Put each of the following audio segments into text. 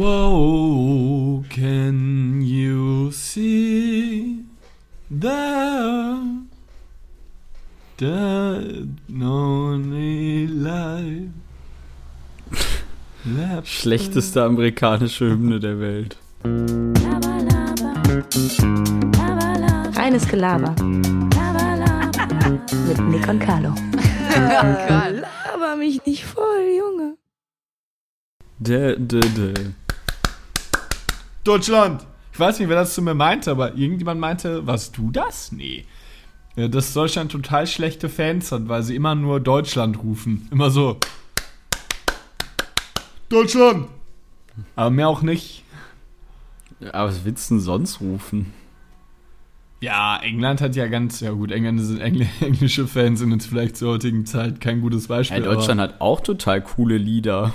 Whoa, can you see the dead only life? Schlechteste amerikanische Hymne der Welt. Laber, laber. Laber, laber. Reines Gelaber Laber, mit Nick und Carlo. Laber mich nicht voll, Junge. De, de, de. Deutschland! Ich weiß nicht, wer das zu mir meinte, aber irgendjemand meinte, warst du das? Nee. Dass Deutschland total schlechte Fans hat, weil sie immer nur Deutschland rufen. Immer so. Deutschland! Aber mehr auch nicht. Aber was willst du denn sonst rufen? Ja, England hat ja ganz, ja gut, Engländer sind Engl englische Fans sind jetzt vielleicht zur heutigen Zeit kein gutes Beispiel. Ja, Deutschland hat auch total coole Lieder.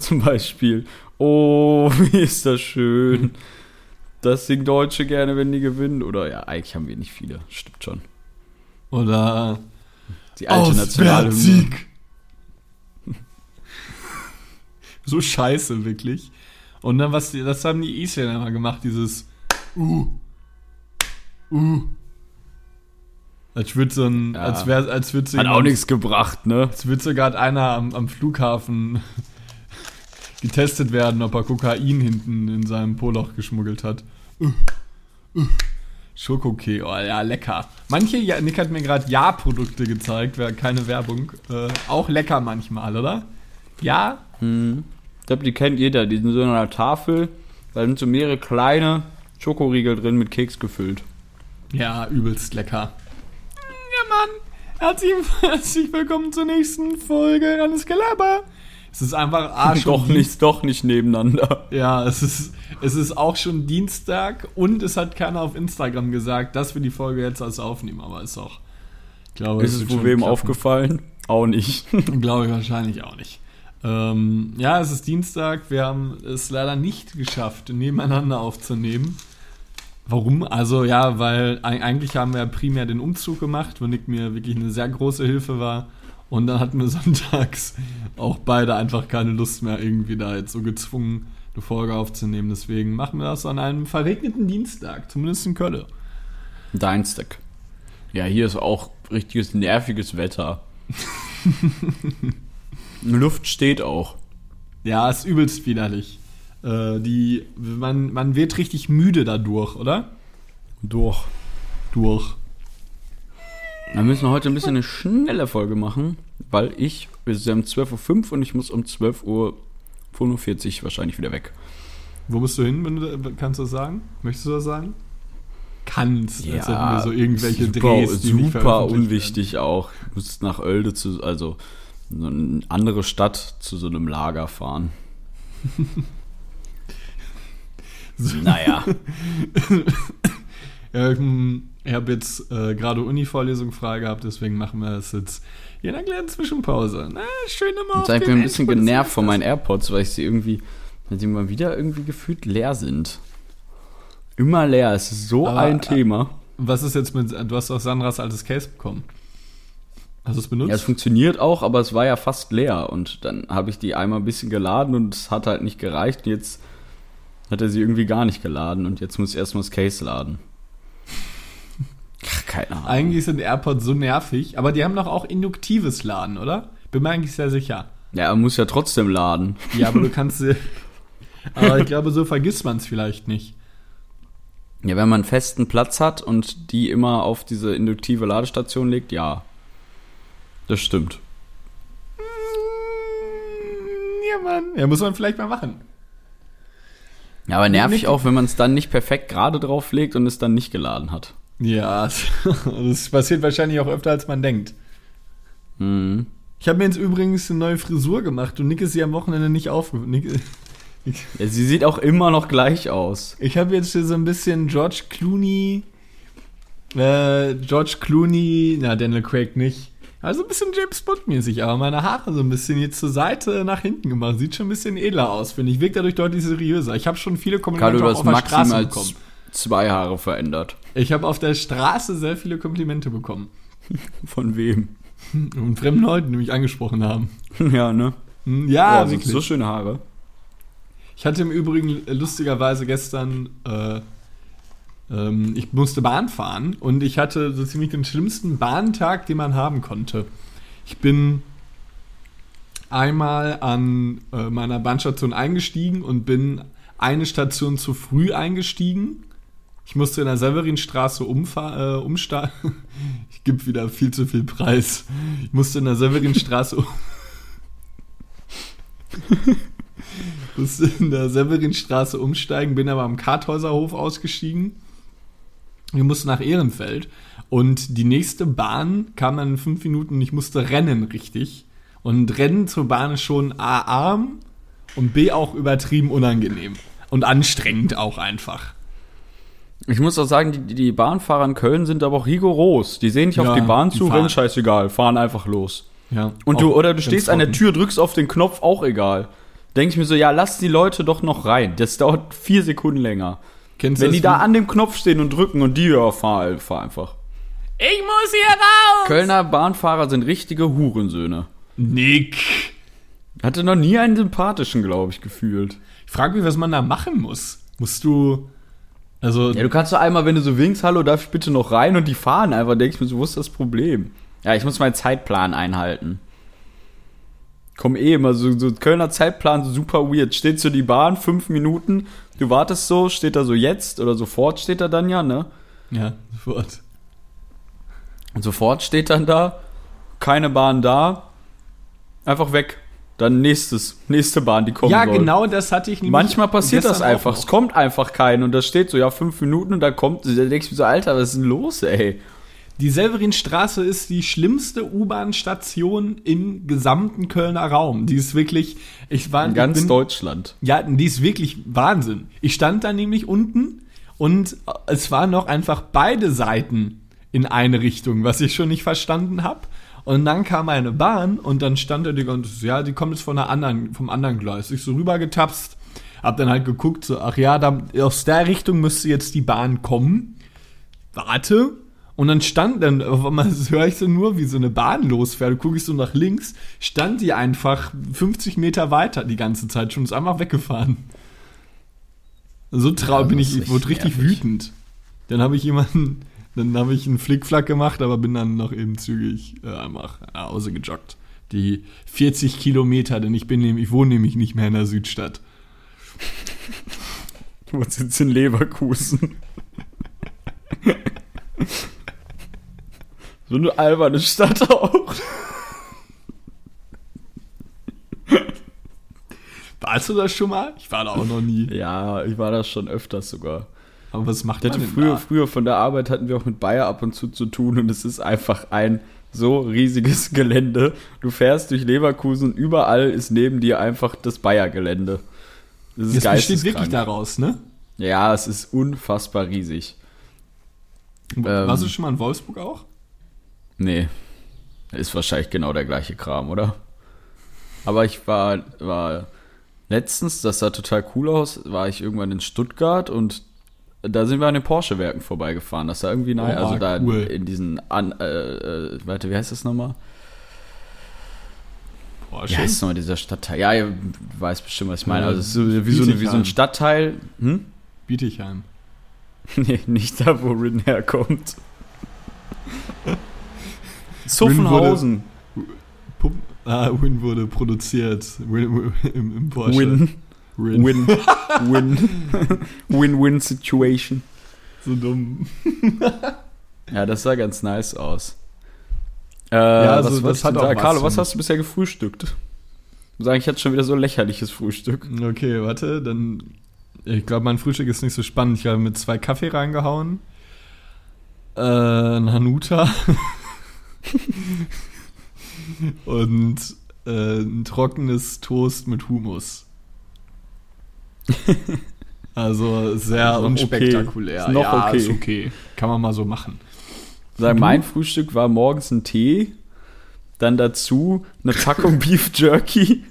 Zum Beispiel, oh, wie ist das schön. Das singen Deutsche gerne, wenn die gewinnen. Oder ja, eigentlich haben wir nicht viele. Stimmt schon. Oder Die alte Auswärtssieg. so scheiße, wirklich. Und dann, was, die- das haben die Isländer mal gemacht, dieses Uh. Uh. Als würde so ein, Ja. als wäre, als würde so Hat auch nichts gebracht, ne? Als würde so gerade einer am, am Flughafen getestet werden, ob er Kokain hinten in seinem Poloch geschmuggelt hat. Uh, uh. Schokokee, oh ja, lecker. Manche, ja, Nick hat mir gerade Ja-Produkte gezeigt, wäre keine Werbung. Äh, auch lecker manchmal, oder? Ja? Ich glaube, die kennt jeder. Die sind so in einer Tafel. Da sind so mehrere kleine Schokoriegel drin mit Keks gefüllt. Ja, übelst lecker. Ja, Mann. Herzlich, herzlich willkommen zur nächsten Folge Alles Gelaber. Es ist einfach Arsch doch nicht, doch nicht nebeneinander. Ja, es ist, es ist auch schon Dienstag und es hat keiner auf Instagram gesagt, dass wir die Folge jetzt als aufnehmen, aber ist auch. Ich glaube, Ist es schon wem klappen. aufgefallen? Auch nicht. Glaube ich wahrscheinlich auch nicht. Ähm, ja, es ist Dienstag. Wir haben es leider nicht geschafft, nebeneinander aufzunehmen. Warum? Also ja, weil eig- eigentlich haben wir ja primär den Umzug gemacht, wo Nick mir wirklich eine sehr große Hilfe war. Und dann hatten wir sonntags auch beide einfach keine Lust mehr, irgendwie da jetzt so gezwungen eine Folge aufzunehmen. Deswegen machen wir das an einem verregneten Dienstag, zumindest in Köln. Deinstag. Ja, hier ist auch richtiges nerviges Wetter. Luft steht auch. Ja, ist übelst widerlich. Äh, die, man, man wird richtig müde dadurch, oder? Durch. Durch. Wir müssen heute ein bisschen eine schnelle Folge machen, weil ich, wir sind um 12.05 Uhr und ich muss um 12.45 Uhr wahrscheinlich wieder weg. Wo musst du hin, wenn du, da- kannst du das sagen? Möchtest du das sagen? Kannst. als hätten wir so irgendwelche super, Drehs, super unwichtig auch. Du musst nach Oelde zu, also so eine andere Stadt zu so einem Lager fahren. naja. Ähm, ich habe jetzt äh, gerade Uni-Vorlesung frei gehabt, deswegen machen wir das jetzt hier in einer kleinen Zwischenpause. Na, schön immer Jetzt auf bin ich den ein bisschen Endspurt genervt von meinen AirPods, weil ich sie irgendwie, weil sie mal wieder irgendwie gefühlt leer sind. Immer leer, es ist so Aber, ein äh, Thema. Was ist jetzt mit, du hast doch Sandras altes Case bekommen. Hast du es benutzt? Ja, es funktioniert auch, aber es war ja fast leer und dann habe ich die einmal ein bisschen geladen und es hat halt nicht gereicht. Und jetzt hat er sie irgendwie gar nicht geladen und jetzt muss ich erstmal das Case laden. Ach, Keine Ahnung. Eigentlich sind AirPods so nervig, aber die haben doch auch induktives Laden, oder? Bin mir eigentlich sehr sicher. Ja, er muss ja trotzdem laden. Ja, aber du kannst sie. aber ich glaube, so vergisst man es vielleicht nicht. Ja, wenn man einen festen Platz hat und die immer auf diese induktive Ladestation legt, ja. Das stimmt. Ja, Mann. Ja, muss man vielleicht mal machen. Ja, aber nervig auch, wenn man es dann nicht perfekt gerade drauf legt und es dann nicht geladen hat. Ja, das passiert wahrscheinlich auch öfter, als man denkt. Mhm. Ich habe mir jetzt übrigens eine neue Frisur gemacht und Nick ist sie am Wochenende nicht aufge... Nick, Ja, sie sieht auch immer noch gleich aus. ich habe jetzt hier so ein bisschen George Clooney... Äh, George Clooney... Na, Daniel Craig nicht. Also ein bisschen James Bond-mäßig, aber meine Haare so ein bisschen jetzt zur Seite nach hinten gemacht. Sieht schon ein bisschen edler aus, finde ich. Wirkt dadurch deutlich seriöser. Ich habe schon viele hast auf der Straße bekommen. Zwei Haare verändert. Ich habe auf der Straße sehr viele Komplimente bekommen. Von wem? Und fremden Leuten, die mich angesprochen haben. ja, ne? Hm, Ja, oh, wirklich. so schöne Haare. Ich hatte im Übrigen lustigerweise gestern, äh, ähm, ich musste Bahn fahren und ich hatte so ziemlich den schlimmsten Bahntag, den man haben konnte. Ich bin einmal an äh, meiner Bahnstation eingestiegen und bin eine Station zu früh eingestiegen. Ich musste in der Severinstraße äh, umsteigen. Ich gebe wieder viel zu viel Preis. Ich musste in der Severinstraße um musste in der Severinstraße umsteigen, bin aber am Karthäuserhof ausgestiegen. Wir mussten nach Ehrenfeld und die nächste Bahn kam dann in fünf Minuten und ich musste rennen, richtig. Und Rennen zur Bahn ist schon A arm und B auch übertrieben unangenehm. Und anstrengend auch einfach. Ich muss auch sagen, die, die Bahnfahrer in Köln sind aber auch rigoros. Die sehen nicht Ja, auf die Bahn die zu, fahren. wenn scheißegal, fahren einfach los. Ja. Und du, oder du stehst an der. Tür, drückst auf den Knopf, auch egal. Denke ich mir so, ja, lass die Leute doch noch rein. Das dauert vier Sekunden länger. Kennst du Wenn die da an dem Knopf stehen und drücken und die, ja, fahr, fahr einfach. Ich muss hier raus! Kölner Bahnfahrer sind richtige Hurensöhne. Nick! Hatte noch nie einen sympathischen, glaube ich, gefühlt. Ich frage mich, was man da machen muss. Musst du. Also, Ja, du kannst doch einmal, wenn du so winkst, hallo, darf ich bitte noch rein und die fahren einfach, denke ich mir so, wo ist das Problem? Ja, ich muss meinen Zeitplan einhalten. Komm eh immer, so, so Kölner Zeitplan, so super weird. Steht so die Bahn, fünf Minuten, du wartest so, steht da so jetzt oder sofort steht da dann ja, ne? ja, sofort. Und sofort steht dann da, keine Bahn da, einfach weg. Dann nächstes, nächste Bahn, die kommen Ja, soll. genau das hatte ich nämlich Manchmal passiert das einfach. Es kommt einfach kein und da steht so, ja, fünf Minuten und da kommt, da denke ich mir so, Alter, was ist denn los, ey? Die Severinstraße ist die schlimmste U-Bahn-Station im gesamten Kölner Raum. Die ist wirklich, ich war In ganz bin, Deutschland. Ja, die ist wirklich Wahnsinn. Ich stand da nämlich unten und es waren noch einfach beide Seiten in eine Richtung, was ich schon nicht verstanden habe. Und dann kam eine Bahn und dann stand da die ganze, ja, die kommt jetzt von einer anderen, vom anderen Gleis. Ich so rübergetapst, hab dann halt geguckt, so, ach ja, da, aus der Richtung müsste jetzt die Bahn kommen. Warte. Und dann stand dann, auf einmal höre ich so nur, wie so eine Bahn losfährt. Gucke ich so nach links, stand die einfach 50 Meter weiter die ganze Zeit schon, ist einfach weggefahren. So traurig Ja, bin ich, wurde richtig richtig nervig. wütend. Dann habe ich jemanden, dann habe ich einen Flickflack gemacht, aber bin dann noch eben zügig äh, einfach nach Hause gejoggt. Die 40 Kilometer, denn ich bin nämlich, ich wohne nämlich nicht mehr in der Südstadt. Du wohnst jetzt in Leverkusen. so eine alberne Stadt auch. Warst du das schon mal? Ich war da auch noch nie. Ja, ich war da schon öfters sogar. Aber was macht Ich man hatte denn früher, da? früher von der Arbeit hatten wir auch mit Bayer ab und zu zu tun und es ist einfach ein so riesiges Gelände. Du fährst durch Leverkusen und überall ist neben dir einfach das Bayer-Gelände. Das ist Das besteht wirklich daraus, ne? Ja, es ist unfassbar riesig. Ähm. Warst du schon mal in Wolfsburg auch? Nee. Ist wahrscheinlich genau der gleiche Kram, oder? Aber ich war, war letztens, das sah total cool aus, war ich irgendwann in Stuttgart und da sind wir an den Porsche-Werken vorbeigefahren. Das sah irgendwie nice. Oh, also da cool. in diesen, an, äh, äh, warte, wie heißt das nochmal? Boah, Wie heißt nochmal dieser Stadtteil? Ja, ihr weißt bestimmt, was ich meine. Äh, Also es ist wie, so, eine- wie so ein. Stadtteil. Hm? Bietigheim. Nee, nicht da, wo Rin herkommt. Rin Zuffenhausen. Pup ah, Win wurde produziert. Win, im, im Porsche. Win. Win. Win. Win. Win-win Situation. So dumm. Ja, das sah ganz nice aus. Äh, also was das hat auch sagen? was, Carlo, was hast du bisher gefrühstückt? Ich muss sagen, ich hatte schon wieder so ein lächerliches Frühstück. Okay, warte, dann. Ich glaube, mein Frühstück ist nicht so spannend. Ich habe mit zwei Kaffee reingehauen. Äh, ein Hanuta. Und äh, ein trockenes Toast mit Hummus. Also sehr Ist unspektakulär. okay. Ist noch ja, okay. ist okay. Kann man mal so machen. Du? mein Frühstück war morgens ein Tee, dann dazu eine Packung Beef Jerky,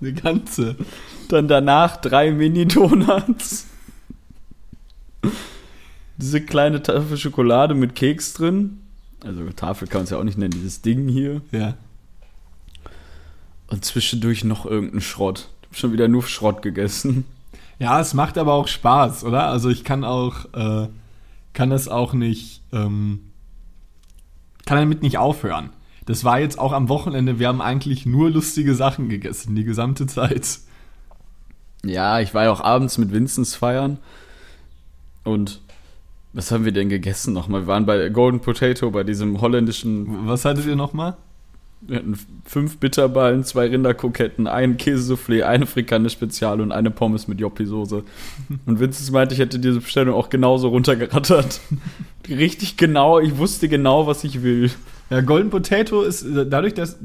Eine ganze. dann danach drei Mini-Donuts. Diese kleine Tafel Schokolade mit Keks drin. Also Tafel kann man es ja auch nicht nennen, dieses Ding hier. Ja. Und zwischendurch noch irgendein Schrott. Schon wieder nur Schrott gegessen. Ja, es macht aber auch Spaß, oder? Also ich kann auch, äh, kann das auch nicht, ähm, kann damit nicht aufhören. Das war jetzt auch am Wochenende, wir haben eigentlich nur lustige Sachen gegessen, die gesamte Zeit. Ja, ich war ja auch abends mit Vinzenz feiern. Und was haben wir denn gegessen nochmal? Wir waren bei Golden Potato, bei diesem holländischen. Was hattet ihr nochmal? Wir hatten fünf Bitterballen, zwei Rinderkroketten, ein Käsesoufflé, eine Frikande Spezial und eine Pommes mit Joppi-Soße. Und Vinzenz meinte, ich hätte diese Bestellung auch genauso runtergerattert. Richtig genau, ich wusste genau, was ich will. Ja, Golden Potato ist dadurch, dass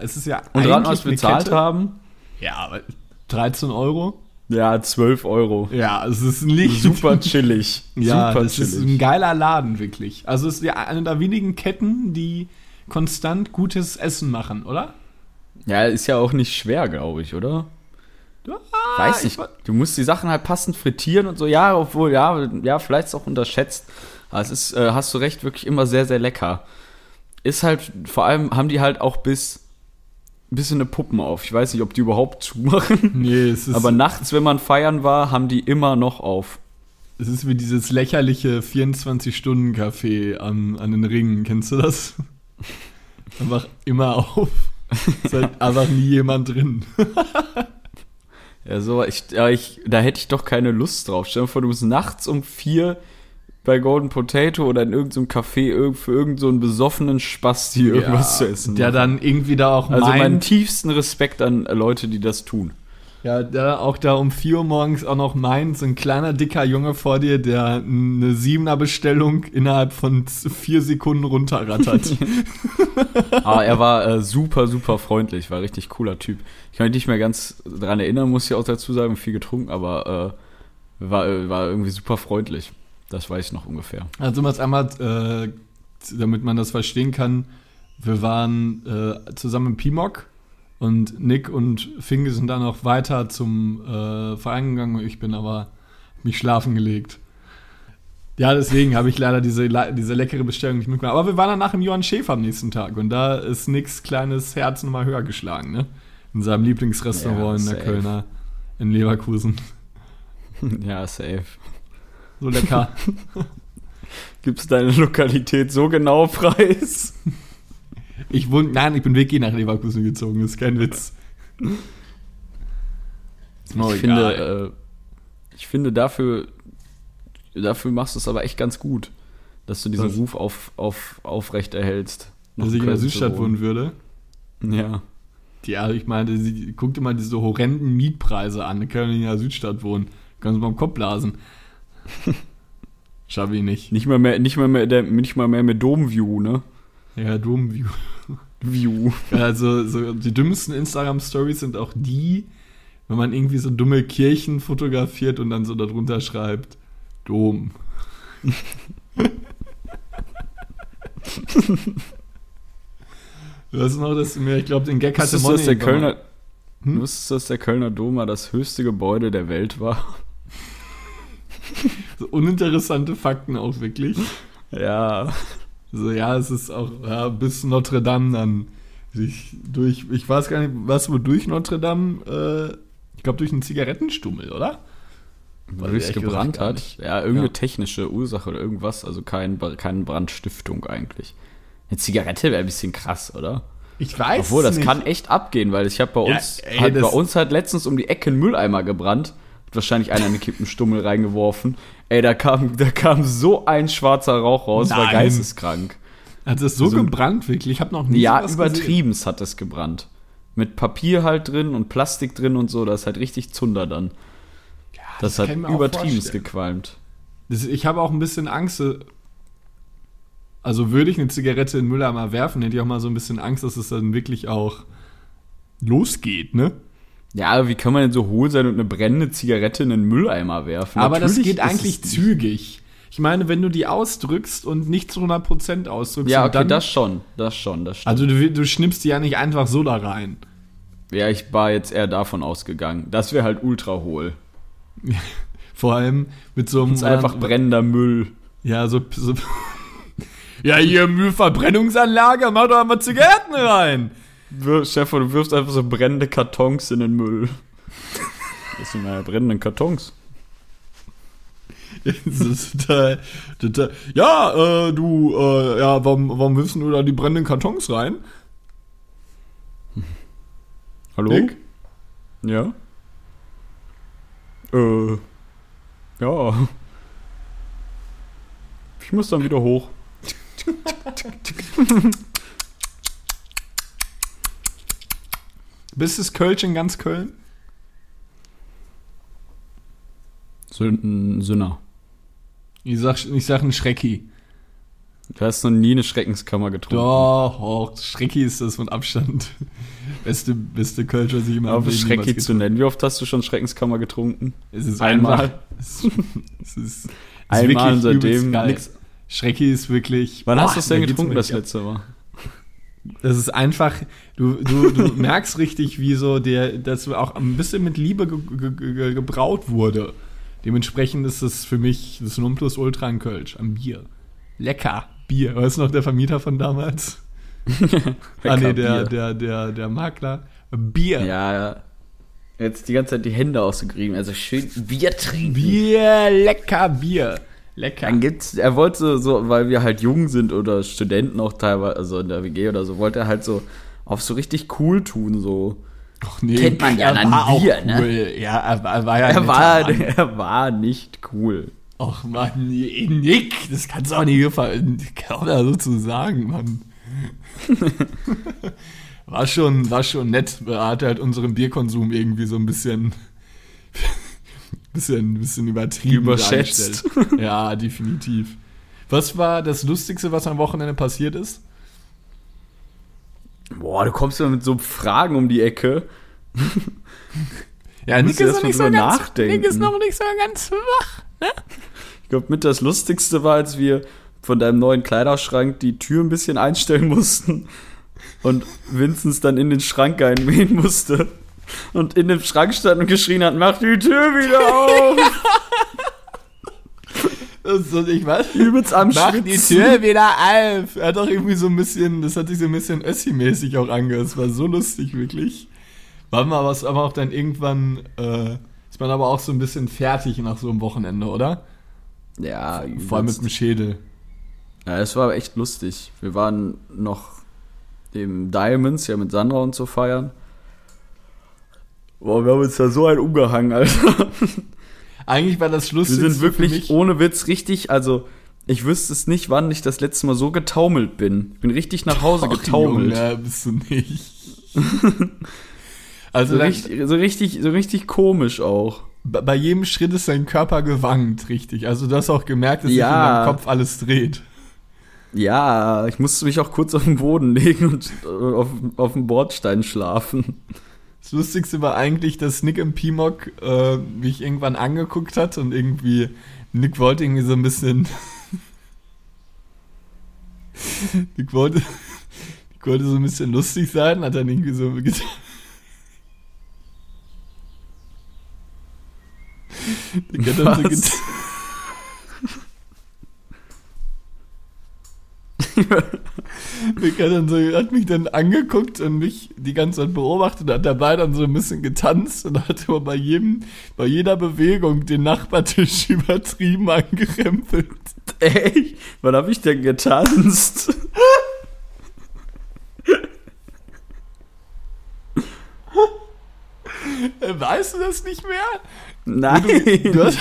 es ist ja Und ran, was wir bezahlt Kette. haben? Ja, aber 13 Euro. Ja, 12 Euro. Ja, es ist nicht Super chillig. Ja, Super das ist ein geiler Laden, wirklich. Also es ist ja eine der wenigen Ketten, die konstant gutes Essen machen, oder? Ja, ist ja auch nicht schwer, glaube ich, oder? Ja, Weiß ich nicht. wa- Du musst die Sachen halt passend frittieren und so. Ja, obwohl, ja, ja, vielleicht ist auch unterschätzt. Aber es ist, äh, hast du recht, wirklich immer sehr, sehr lecker. Ist halt, vor allem haben die halt auch bis, bis in eine Puppen auf. Ich weiß nicht, ob die überhaupt zumachen. Nee, es ist, Aber nachts, wenn man feiern war, haben die immer noch auf. es ist wie dieses lächerliche 24-Stunden-Café an, an den Ringen. Kennst du das? Einfach immer auf. Ist halt einfach nie jemand drin. Ja, so, ich, ja, ich, da hätte ich doch keine Lust drauf. Stell dir vor, du bist nachts um vier bei Golden Potato oder in irgendeinem Café für irgendeinen so einen besoffenen Spasti irgendwas zu essen. Der dann irgendwie da auch also meinen tiefsten Respekt an Leute, die das tun. Ja, der auch da um 4 Uhr morgens auch noch meint, so ein kleiner, dicker Junge vor dir, der eine Siebener-Bestellung innerhalb von vier Sekunden runterrattert. Aber er war äh, super, super freundlich, war richtig cooler Typ. Ich kann mich nicht mehr ganz dran erinnern, muss ich auch dazu sagen, viel getrunken, aber äh, war, äh, war irgendwie super freundlich. Das weiß ich noch ungefähr. Also es einmal, äh, damit man das verstehen kann, wir waren äh, zusammen im Pimok und Nick und Finge sind dann noch weiter zum äh, Verein gegangen. Ich bin aber mich schlafen gelegt. Ja, deswegen habe ich leider diese, diese leckere Bestellung nicht mitgemacht. Aber wir waren danach im Johann Schäfer am nächsten Tag und da ist Nicks kleines Herz nochmal höher geschlagen, ne? In seinem Lieblingsrestaurant Ja, in der safe. Kölner, in Leverkusen. ja, safe. So lecker. Gibst deine Lokalität so genau preis? Ich wohne, nein, ich bin wirklich nach Leverkusen gezogen, das ist kein Witz. Ist ich egal. finde, äh, ich finde dafür, dafür machst du es aber echt ganz gut, dass du diesen Was? Ruf auf, auf, aufrecht erhältst. dass ich in der Südstadt wohnen würde. Ja. Ja, ich meine, sie guckt immer diese horrenden Mietpreise an. Da können wir nicht in der Südstadt wohnen. Können sie mal im Kopf blasen. Schaffe ich nicht. Nicht mal mehr, nicht mal mehr, der, nicht mal mehr mit Domview, ne? Ja, Domview. View. Also, so, die dümmsten Instagram-Stories sind auch die, wenn man irgendwie so dumme Kirchen fotografiert und dann so darunter schreibt, Dom. Du weißt noch, dass du mir, ich glaube, den Gag hatte Money der Kölner, Hm? wusstest du, dass der Kölner Dom mal das höchste Gebäude der Welt war? So uninteressante Fakten auch wirklich. Ja. Also ja, es ist auch ja, bis Notre Dame dann. Ich, durch, ich weiß gar nicht, was wohl durch Notre Dame, äh, ich glaube durch einen Zigarettenstummel, oder? Weil es gebrannt hat. Ja, irgendeine Ja. technische Ursache oder irgendwas, also kein, keine Brandstiftung eigentlich. Eine Zigarette wäre ein bisschen krass, oder? Ich weiß Obwohl, das nicht. kann echt abgehen, weil ich habe bei Ja, uns, ey, hat bei uns hat letztens um die Ecke ein Mülleimer gebrannt. Wahrscheinlich einer einen Kippenstummel reingeworfen. Ey, da kam, da kam so ein schwarzer Rauch raus, war Nein. geisteskrank. Hat es so So- gebrannt, wirklich? Ich habe noch nie Ja, übertrieben hat es gebrannt. Mit Papier halt drin und Plastik drin und so, das ist halt richtig Zunder dann. Gesehen. Das, kann hat ich mir auch übertrieben vorstellen. gequalmt. Das, ich habe auch ein bisschen Angst. äh, Also würde ich eine Zigarette in den Mülleimer werfen, hätte ich auch mal so ein bisschen Angst, dass es dann wirklich auch losgeht, ne? Ja, aber wie kann man denn so hohl sein und eine brennende Zigarette in den Mülleimer werfen? Aber das Natürlich geht ist eigentlich zügig. Ich meine, wenn du die ausdrückst und nicht zu 100% ausdrückst, Ja, okay, dann, das schon, das schon, das stimmt. also du, du schnippst die ja nicht einfach so da rein. ja, ich war jetzt eher davon ausgegangen. Das wäre halt ultra hohl. Vor allem mit so einem Das ist einfach brennender Müll. Ja, so, so Ja, hier Müllverbrennungsanlage, mach doch mal Zigaretten rein. Wir- Stefan, du wirfst einfach so brennende Kartons in den Müll. Das sind meine brennenden Kartons. Das ist total, total. Ja, äh, du, äh, ja, warum, warum willst du da die brennenden Kartons rein? Hallo? Nick? Ja? Äh. Ja. Ich muss dann wieder hoch. Bist es Kölsch in ganz Köln? Sünden, Sünner. Ich sag, ich sag ein Schrecki. Du hast noch nie eine Schreckenskammer getrunken. Doch, oh, Schrecki ist das von Abstand. Beste, beste Kölsch, was ich immer Auf Schrecki zu nennen. Wie oft hast du schon Schreckenskammer getrunken? Es ist Einmal. Es, es ist, es ist Einmal seitdem nix. Schrecki ist wirklich. Wann Boah, hast du es denn getrunken, das letzte Mal? Das ist einfach, du, du, du merkst richtig, wie so der, das auch ein bisschen mit Liebe ge, ge, ge, gebraut wurde. Dementsprechend ist es für mich das Nonplusultra in Kölsch, am Bier. Lecker, Bier. Weißt du noch, der Vermieter von damals? ah, nee, der, der, der, der Makler. Bier. Ja, ja. Jetzt die ganze Zeit die Hände ausgegrieben. Also schön Bier trinken. Bier, lecker Bier. Lecker. Dann gibt's, er wollte so, weil wir halt jung sind oder Studenten auch teilweise, also in der WG oder so, wollte er halt so auf so richtig cool tun, so. Ach, nee, Kennt man ja er dann war Bier, auch ne? cool. Ja, er, war- er war ja Er war, Mann. er war nicht cool. Ach Mann, Nick, das kannst du auch nicht gefallen. Kann auch da so zu sagen, Mann. war schon, war schon nett. Er hat halt unseren Bierkonsum irgendwie so ein bisschen, bisschen, bisschen übertrieben Überschätzt. dargestellt. Ja, definitiv. Was war das Lustigste, was am Wochenende passiert ist? Boah, du kommst ja mit so Fragen um die Ecke. Ja, musst du erst mal drüber nachdenken. Nick ist noch nicht so ganz wach. Ich glaube, mit das Lustigste war, als wir von deinem neuen Kleiderschrank die Tür ein bisschen einstellen mussten und Vinzenz dann in den Schrank einmähen musste und in dem Schrank stand und geschrien hat, mach die Tür wieder auf! Das ist, ich weiß, Übelst am Mach die Schwitzen. Tür wieder auf. Er hat auch irgendwie so ein bisschen, das hat sich so ein bisschen Össi-mäßig auch angehört. Das war so lustig, wirklich. War mal was, aber auch dann irgendwann, äh, ist man aber auch so ein bisschen fertig nach so einem Wochenende, oder? Ja, Vor allem mit dem Schädel. Ja, es war echt lustig. Wir waren noch im Diamonds, ja mit Sandra und so feiern. Boah, wir haben uns da so ein umgehangen, Alter. Eigentlich war das Wir Lustigste sind wirklich ohne Witz richtig, also ich wüsste es nicht, wann ich das letzte Mal so getaumelt bin. Ich bin richtig nach Hause Ach, getaumelt. Junge, bist du nicht. also So richtig, so richtig, so richtig komisch auch. bei jedem Schritt ist dein Körper gewankt, richtig. Also du hast auch gemerkt, dass sich in Ja. deinem Kopf alles dreht. Ja, ich musste mich auch kurz auf den Boden legen und äh, auf, auf dem Bordstein schlafen. Das Lustigste war eigentlich, dass Nick im Pimok äh, mich irgendwann angeguckt hat und irgendwie Nick wollte irgendwie so ein bisschen. Nick wollte, Nick wollte so ein bisschen lustig sein, hat dann irgendwie so getan. Nick hat dann so getan. Hat, dann so, hat mich dann angeguckt und mich die ganze Zeit beobachtet und hat dabei dann so ein bisschen getanzt und hat aber bei jedem, bei jeder Bewegung den Nachbartisch übertrieben angerempelt. Ey, wann hab ich denn getanzt? Äh, Weißt du das nicht mehr? Nein. Du hast,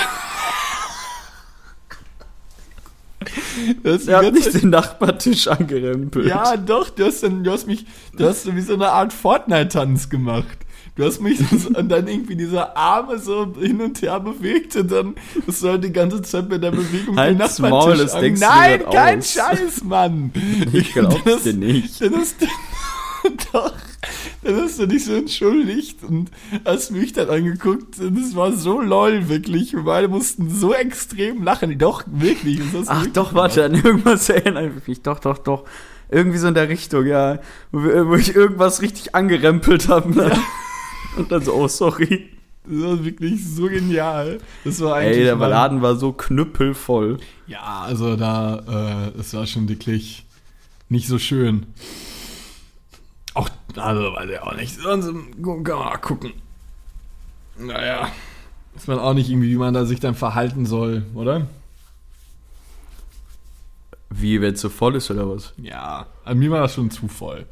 du hast nicht Zeit, den Nachbartisch angerempelt. ja, doch, du hast, dann, du hast mich, du hast so wie so eine Art Fortnite-Tanz gemacht. Du hast mich so, und dann irgendwie diese Arme so hin und her bewegt und dann hast du halt die ganze Zeit mit der Bewegung Halt's Maul, das an- Nein, kein aus. Scheiß, Mann. Ich glaub's Das- dir nicht. Dann hast du, doch, dann hast du dich so entschuldigt und hast mich dann angeguckt und es war so lol, wirklich. Wir beide mussten so extrem lachen. Doch, wirklich. Ach wirklich doch, warte, an irgendwas erinnere ich mich. Doch, doch, doch. Irgendwie so in der Richtung, ja. Wo, wo ich irgendwas richtig angerempelt habe. Ne? Und dann so, oh, sorry. Das war wirklich so genial. Das war eigentlich. Ey, der mal- Laden war so knüppelvoll. Ja, also da, äh, es war schon wirklich nicht so schön. Also weiß ich auch nicht. Sonst kann man mal gucken. naja, weiß man auch nicht irgendwie, wie man da sich dann verhalten soll, oder? Wie, wenn es so voll ist oder was? Ja, an mir war das schon zu voll.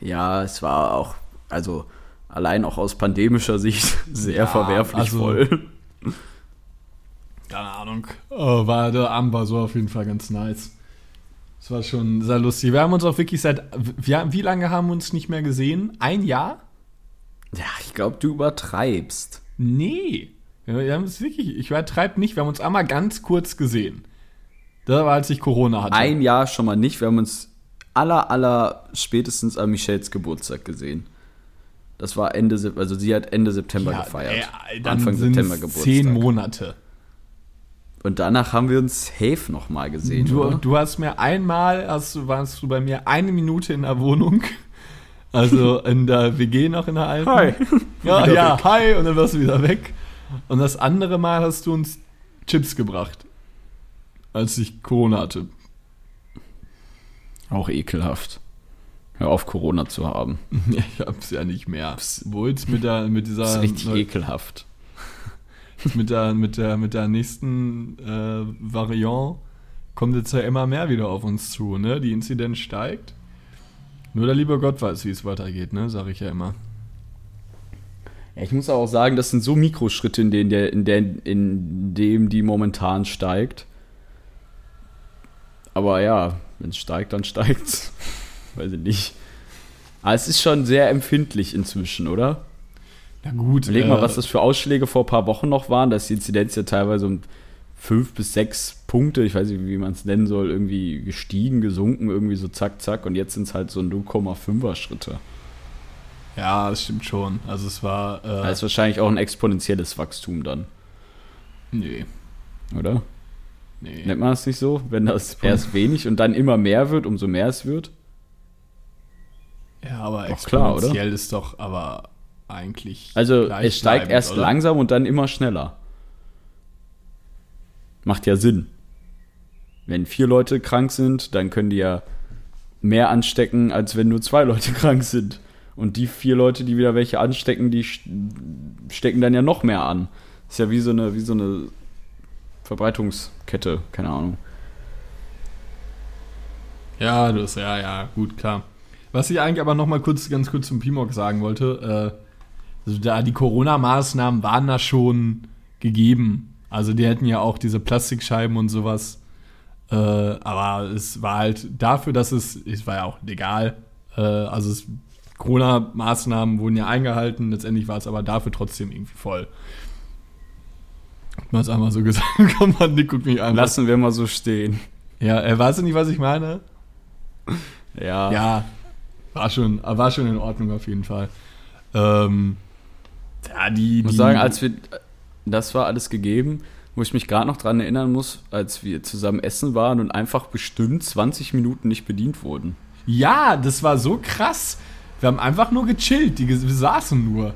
Ja, es war auch, also allein auch aus pandemischer Sicht sehr Ja, verwerflich also- voll. Keine Ahnung. Oh, war, der Abend war so auf jeden Fall ganz nice. Es war schon sehr lustig. Wir haben uns auch wirklich seit. Wir, wie lange haben wir uns nicht mehr gesehen? Ein Jahr? Ja, ich glaube, du übertreibst. Nee. Wir haben es wirklich. Ich übertreibe nicht. Wir haben uns einmal ganz kurz gesehen. Da war, als ich Corona hatte. Ein Jahr schon mal nicht. Wir haben uns aller, aller spätestens an Michelles Geburtstag gesehen. Das war Ende, also sie hat Ende September ja, gefeiert. äh, Anfang September Geburtstag. Zehn Monate. Und danach haben wir uns safe noch mal gesehen, Du, du hast mir einmal, hast du, warst du bei mir eine Minute in der Wohnung. Also in der WG noch in der alten. Hi. Ja, ja, weg. hi, und dann warst du wieder weg. Und das andere Mal hast du uns Chips gebracht. Als ich Corona hatte. Auch ekelhaft. Hör auf, Corona zu haben. Ich hab's ja nicht mehr. Wo jetzt mit der, mit dieser, Das ist richtig ekelhaft. Mit der, mit der, mit der nächsten äh, Variante kommt jetzt ja immer mehr wieder auf uns zu, ne? Die Inzidenz steigt. Nur der liebe Gott weiß, wie es weitergeht, ne? Sag ich ja immer. Ja, ich muss auch sagen, das sind so Mikroschritte, in denen, der, in, der, in dem die momentan steigt. Aber ja, wenn es steigt, dann steigt's. Weiß ich nicht. Aber es ist schon sehr empfindlich inzwischen, oder? Na gut. Überleg mal, äh, was das für Ausschläge vor ein paar Wochen noch waren. Da ist die Inzidenz ja teilweise um fünf bis sechs Punkte, ich weiß nicht, wie man es nennen soll, irgendwie gestiegen, gesunken, irgendwie so zack, zack. Und jetzt sind es halt so 0,5er Schritte. Ja, das stimmt schon. Also es war. Äh, Das ist wahrscheinlich auch ein exponentielles Wachstum dann, nee. oder? Nee. Nennt man das nicht so? Wenn das erst wenig und dann immer mehr wird, umso mehr es wird? Ja, aber Doch klar, exponentiell ist doch aber eigentlich. Also es steigt erst oder? langsam und dann immer schneller. Macht ja Sinn. Wenn vier Leute krank sind, dann können die ja mehr anstecken, als wenn nur zwei Leute krank sind. Und die vier Leute, die wieder welche anstecken, die st- stecken dann ja noch mehr an. Ist ja wie so eine, wie so eine Verbreitungskette, keine Ahnung. Ja, das, ja, ja, gut, klar. Was ich eigentlich aber noch mal kurz, ganz kurz zum Pimok sagen wollte, äh, also da die Corona-Maßnahmen waren da schon gegeben. Also die hätten ja auch diese Plastikscheiben und sowas. Äh, aber es war halt dafür, dass es, es war ja auch legal. Äh, also es, Corona-Maßnahmen wurden ja eingehalten, letztendlich war es aber dafür trotzdem irgendwie voll. Hat man es einmal so gesagt, komm mal, Nick, guck mich an. Lassen wir mal so stehen. Ja, äh, weißt du nicht, was ich meine? Ja. Ja, war schon, war schon in Ordnung auf jeden Fall. Ähm, ja, die, Ich muss die sagen, als wir, das war alles gegeben, wo ich mich gerade noch dran erinnern muss, als wir zusammen essen waren und einfach bestimmt 20 Minuten nicht bedient wurden. ja, das war so krass. Wir haben einfach nur gechillt, die, wir saßen nur.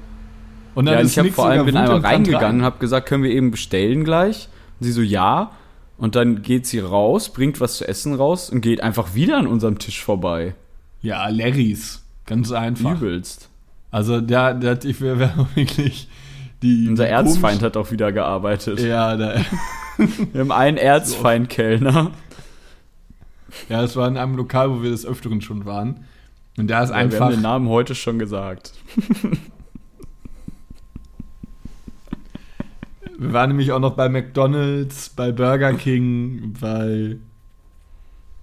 Und dann Ja, und ist ich habe vor allem bin einmal und reingegangen, rein. habe gesagt, können wir eben bestellen gleich? Und sie so, ja. Und dann geht sie raus, bringt was zu essen raus und geht einfach wieder an unserem Tisch vorbei. Ja, Larrys. Ganz einfach. Übelst. Also, der, der, ich wäre wär wirklich die. Unser Erzfeind hat auch wieder gearbeitet. Ja, der, Wir haben einen Erzfeind-Kellner. ja, das war in einem Lokal, wo wir des Öfteren schon waren. Und der ist Ja, wir haben einfach. den Namen heute schon gesagt. Wir waren nämlich auch noch bei McDonalds, bei Burger King, bei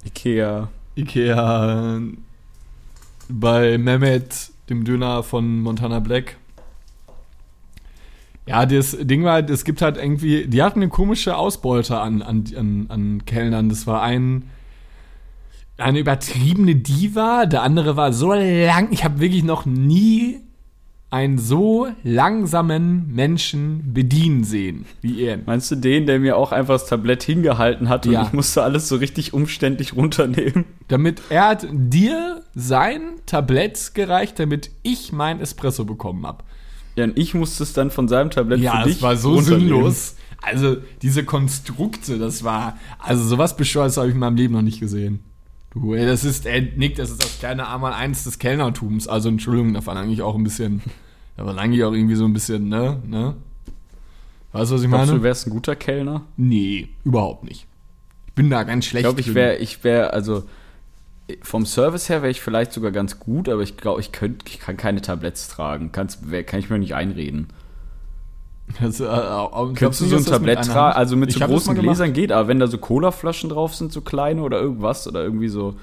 Ikea. Ikea, bei Mehmet, dem Döner von Montana Black. Ja, das Ding war, halt, es gibt halt irgendwie, die hatten eine komische Ausbeute an, an, an, an Kellnern. Das war ein, eine übertriebene Diva, der andere war so lang, ich habe wirklich noch nie einen so langsamen Menschen bedienen sehen, wie er. Meinst du den, der mir auch einfach das Tablett hingehalten hat und Ja. ich musste alles so richtig umständlich runternehmen? Damit er hat dir sein Tablett gereicht, damit ich mein Espresso bekommen habe. Ja, und ich musste es dann von seinem Tablett Ja, für dich das war so sinnlos. Also diese Konstrukte, das war, also sowas Bescheuertes habe ich in meinem Leben noch nicht gesehen. Du, ey, das ist, ey, Nick, das ist das kleine Einmal eins des Kellnertums. Also Entschuldigung, da war eigentlich auch ein bisschen Aber eigentlich auch irgendwie so ein bisschen, ne? ne? Weißt du, was ich Glaubst meine? du, wärst ein guter Kellner? nee, überhaupt nicht. Ich bin da ganz Ich schlecht. glaube, ich wäre, ich wäre, also vom Service her wäre ich vielleicht sogar ganz gut, aber ich glaube, ich könnte, ich kann keine Tabletts tragen. Kannst, wär, kann ich mir nicht einreden. Das, äh, äh, Könntest du so ein Tablett tragen? Also mit so Ich mal großen. Gläsern geht, aber wenn da so Colaflaschen drauf sind, so kleine oder irgendwas oder irgendwie so.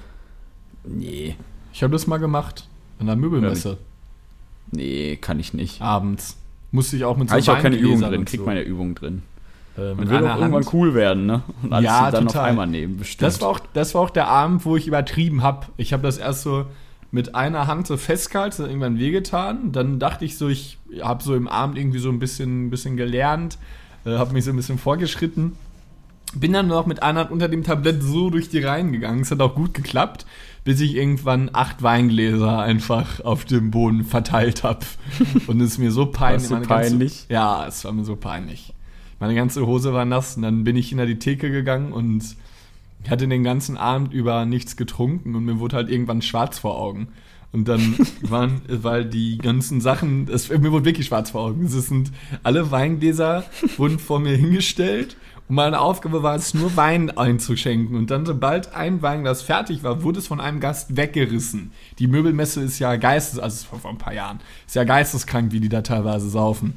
Nee, Ich habe das mal gemacht. An der Möbelmesse. Nee, kann ich nicht. Abends. Musste ich auch mit so Habe ich auch keine Übung drin, und krieg so. meine Übung drin. äh, Man will doch irgendwann cool werden, ne? Und alles Ja, dann auf total. einmal nehmen, bestimmt. Das war, auch, das war auch der Abend, wo ich übertrieben habe. Ich habe das erst so mit einer Hand so festgehalten, irgendwann wehgetan. Dann dachte ich so, ich habe so im Abend irgendwie so ein bisschen, bisschen gelernt, äh, habe mich so ein bisschen vorgeschritten. Bin dann noch mit einer Hand unter dem Tablett so durch die Reihen gegangen. Es hat auch gut geklappt, bis ich irgendwann acht Weingläser einfach auf dem Boden verteilt habe. Und es ist mir so peinlich. War's dir meine ganze- peinlich? ja, es war mir so peinlich. Meine ganze Hose war nass und dann bin ich hinter die Theke gegangen und ich hatte den ganzen Abend über nichts getrunken und mir wurde halt irgendwann schwarz vor Augen. Und dann waren, weil die ganzen Sachen, es, mir wurde wirklich schwarz vor Augen. Es sind alle Weingläser wurden vor mir hingestellt und meine Aufgabe war es nur Wein einzuschenken. Und dann, sobald ein Weinglas fertig war, wurde es von einem Gast weggerissen. Die Möbelmesse ist ja geistes, also vor, vor ein paar Jahren, ist ja geisteskrank, wie die da teilweise saufen.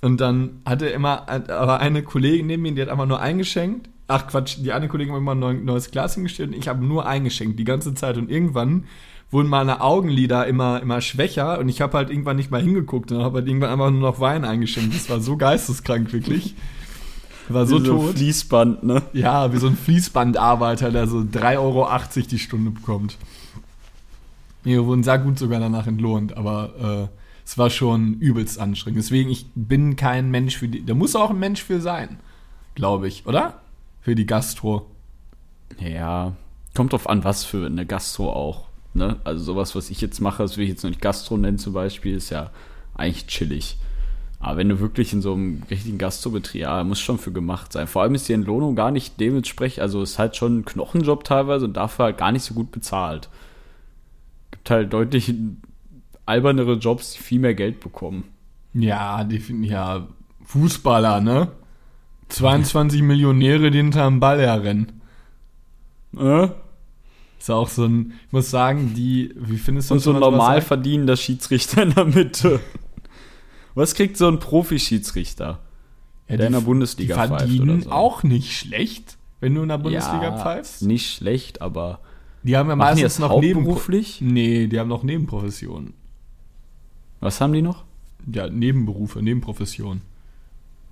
Und dann hatte immer aber eine Kollegin neben mir, die hat einfach nur eingeschenkt. Ach Quatsch, die eine Kollegin hat immer ein neu- neues Glas hingestellt und ich habe nur eingeschenkt die ganze Zeit. Und irgendwann wurden meine Augenlider immer, immer schwächer und ich habe halt irgendwann nicht mal hingeguckt und habe halt irgendwann einfach nur noch Wein eingeschenkt. Das war so geisteskrank, wirklich. War so Wie tot. Fließband, ne? Ja, wie so ein Fließbandarbeiter, der so 3,80 Euro die Stunde bekommt. Wir wurden sehr gut sogar danach entlohnt, aber äh, es war schon übelst anstrengend. Deswegen, ich bin kein Mensch für die. Da muss auch ein Mensch für sein, glaube ich, oder? Für die Gastro. Ja, kommt drauf an, was für eine Gastro auch. Ne? Also sowas, was ich jetzt mache, das will ich jetzt noch nicht Gastro nennen zum Beispiel, ist ja eigentlich chillig. Aber wenn du wirklich in so einem richtigen Gastrobetrieb, ja, muss schon für gemacht sein. Vor allem ist die Entlohnung gar nicht dementsprechend, also ist halt schon ein Knochenjob teilweise und dafür halt gar nicht so gut bezahlt. Gibt halt deutlich albernere Jobs, die viel mehr Geld bekommen. Ja, definitiv. Ja, Fußballer, ne? 22 Millionäre, die hinterm Ball herrennen. Äh? Ist auch so ein, ich muss sagen, die, wie findest du Und so ein normal verdienender Schiedsrichter in der Mitte. Was kriegt so ein Profi-Schiedsrichter? Ja, der in der die- Bundesliga die pfeift verdienen oder so. auch nicht schlecht, wenn du in der Bundesliga ja, pfeifst. Nicht schlecht, aber Die haben ja die meistens das noch Neben hauptberuflich? Nee, die haben noch Nebenprofessionen. was haben die noch? Ja, Nebenberufe, Nebenprofession.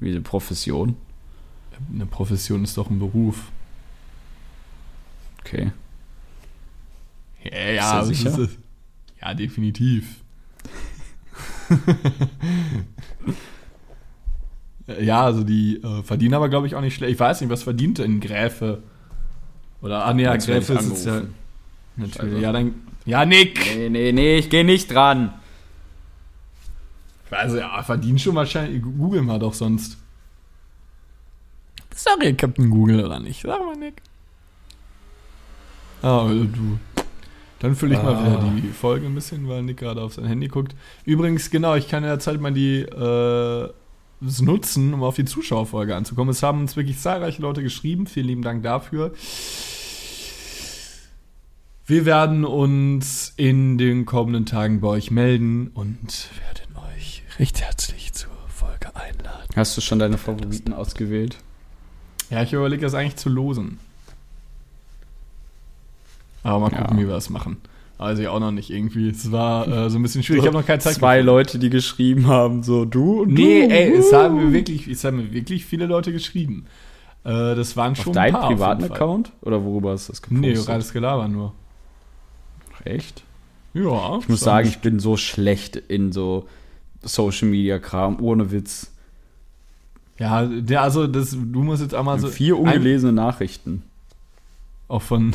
Wie eine Profession. Eine Profession ist doch ein Beruf. Okay. Ja, ja, sicher? ist- ja definitiv. Ja, also die äh, verdienen aber, glaube ich, auch nicht schlecht. Ich weiß nicht, was verdient denn Gräfe? Oder, ah, nee, ja, Gräfe ist es ja. Natürlich. Scheiße. Ja, dann. Ja, Nick! Nee, nee, nee, ich gehe nicht dran. Also, ja, verdienen schon wahrscheinlich. Google mal doch sonst. Hier Captain Google oder nicht? Sag mal, Nick. Ah, also du. Dann fülle ich mal Ah. wieder die Folge ein bisschen, weil Nick gerade auf sein Handy guckt. Übrigens, genau, ich kann derzeit mal die äh, nutzen, um auf die Zuschauerfolge anzukommen. Es haben uns wirklich zahlreiche Leute geschrieben. Vielen lieben Dank dafür. Wir werden uns in den kommenden Tagen bei euch melden und werden euch recht herzlich zur Folge einladen. Hast du schon deine Favoriten ausgewählt? Ja, ich überlege das eigentlich zu losen. Aber mal gucken, Ja. wie wir das machen. Also ich auch noch nicht irgendwie. Es war äh, so ein bisschen schwierig. Ich habe noch keine Zeit. Zwei gefunden. Leute, die geschrieben haben, so du und Nee, du. ey, es haben mir wirklich, es haben mir wirklich viele Leute geschrieben. Äh, das waren Auf schon deinen ein paar. auf privaten. Account? Oder worüber hast du das gepostet? Nee, reines Gelaber nur. Echt? Ja. Ich muss sagen, ich bin so schlecht in so Social Media Kram, ohne Witz. Ja, der, also das, du musst jetzt einmal so. Vier ungelesene Nachrichten. Auch von.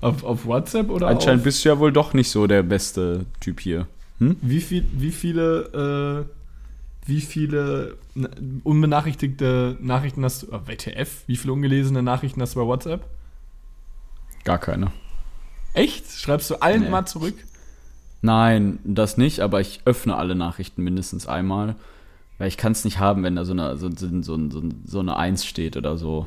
Auf, auf WhatsApp oder Anscheinend auf, bist du ja wohl doch nicht so der beste Typ hier. Hm? wie, viel, wie viele. Äh, wie viele na- unbenachrichtigte Nachrichten hast du. Äh, WTF? Wie viele ungelesene Nachrichten hast du bei WhatsApp? Gar keine. Echt? Schreibst du allen Nee. immer zurück? Nein, das nicht, aber ich öffne alle Nachrichten mindestens einmal. Weil ich kann es nicht haben, wenn da so eine, so, so, so, so, so eine Eins steht oder so.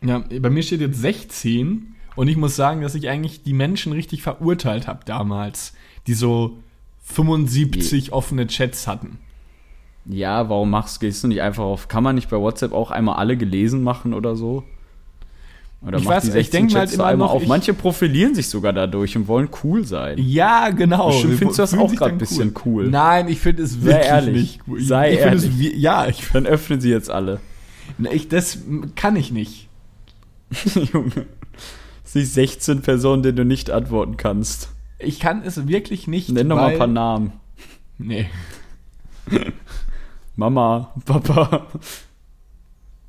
Ja, bei mir steht jetzt 16 und ich muss sagen, dass ich eigentlich die Menschen richtig verurteilt habe damals, die so 75 offene Chats hatten. Ja, warum machst gehst du nicht einfach auf, kann man nicht bei WhatsApp auch einmal alle gelesen machen oder so? Oder Ich weiß, ich 16 denk Chats halt immer noch, auf. Manche profilieren sich sogar dadurch und wollen cool sein. Ja, genau. Bestimmt findest du das auch dann ein bisschen cool. Nein, ich finde es Sei wirklich ehrlich. nicht cool. Sei ich ehrlich. Es, ja, ich, Dann öffnen sie jetzt alle. ich, das kann ich nicht. Junge. Sind 16 Personen, denen du nicht antworten kannst. Ich kann es wirklich nicht. Nenn doch mal ein paar Namen. Nee. Mama, Papa,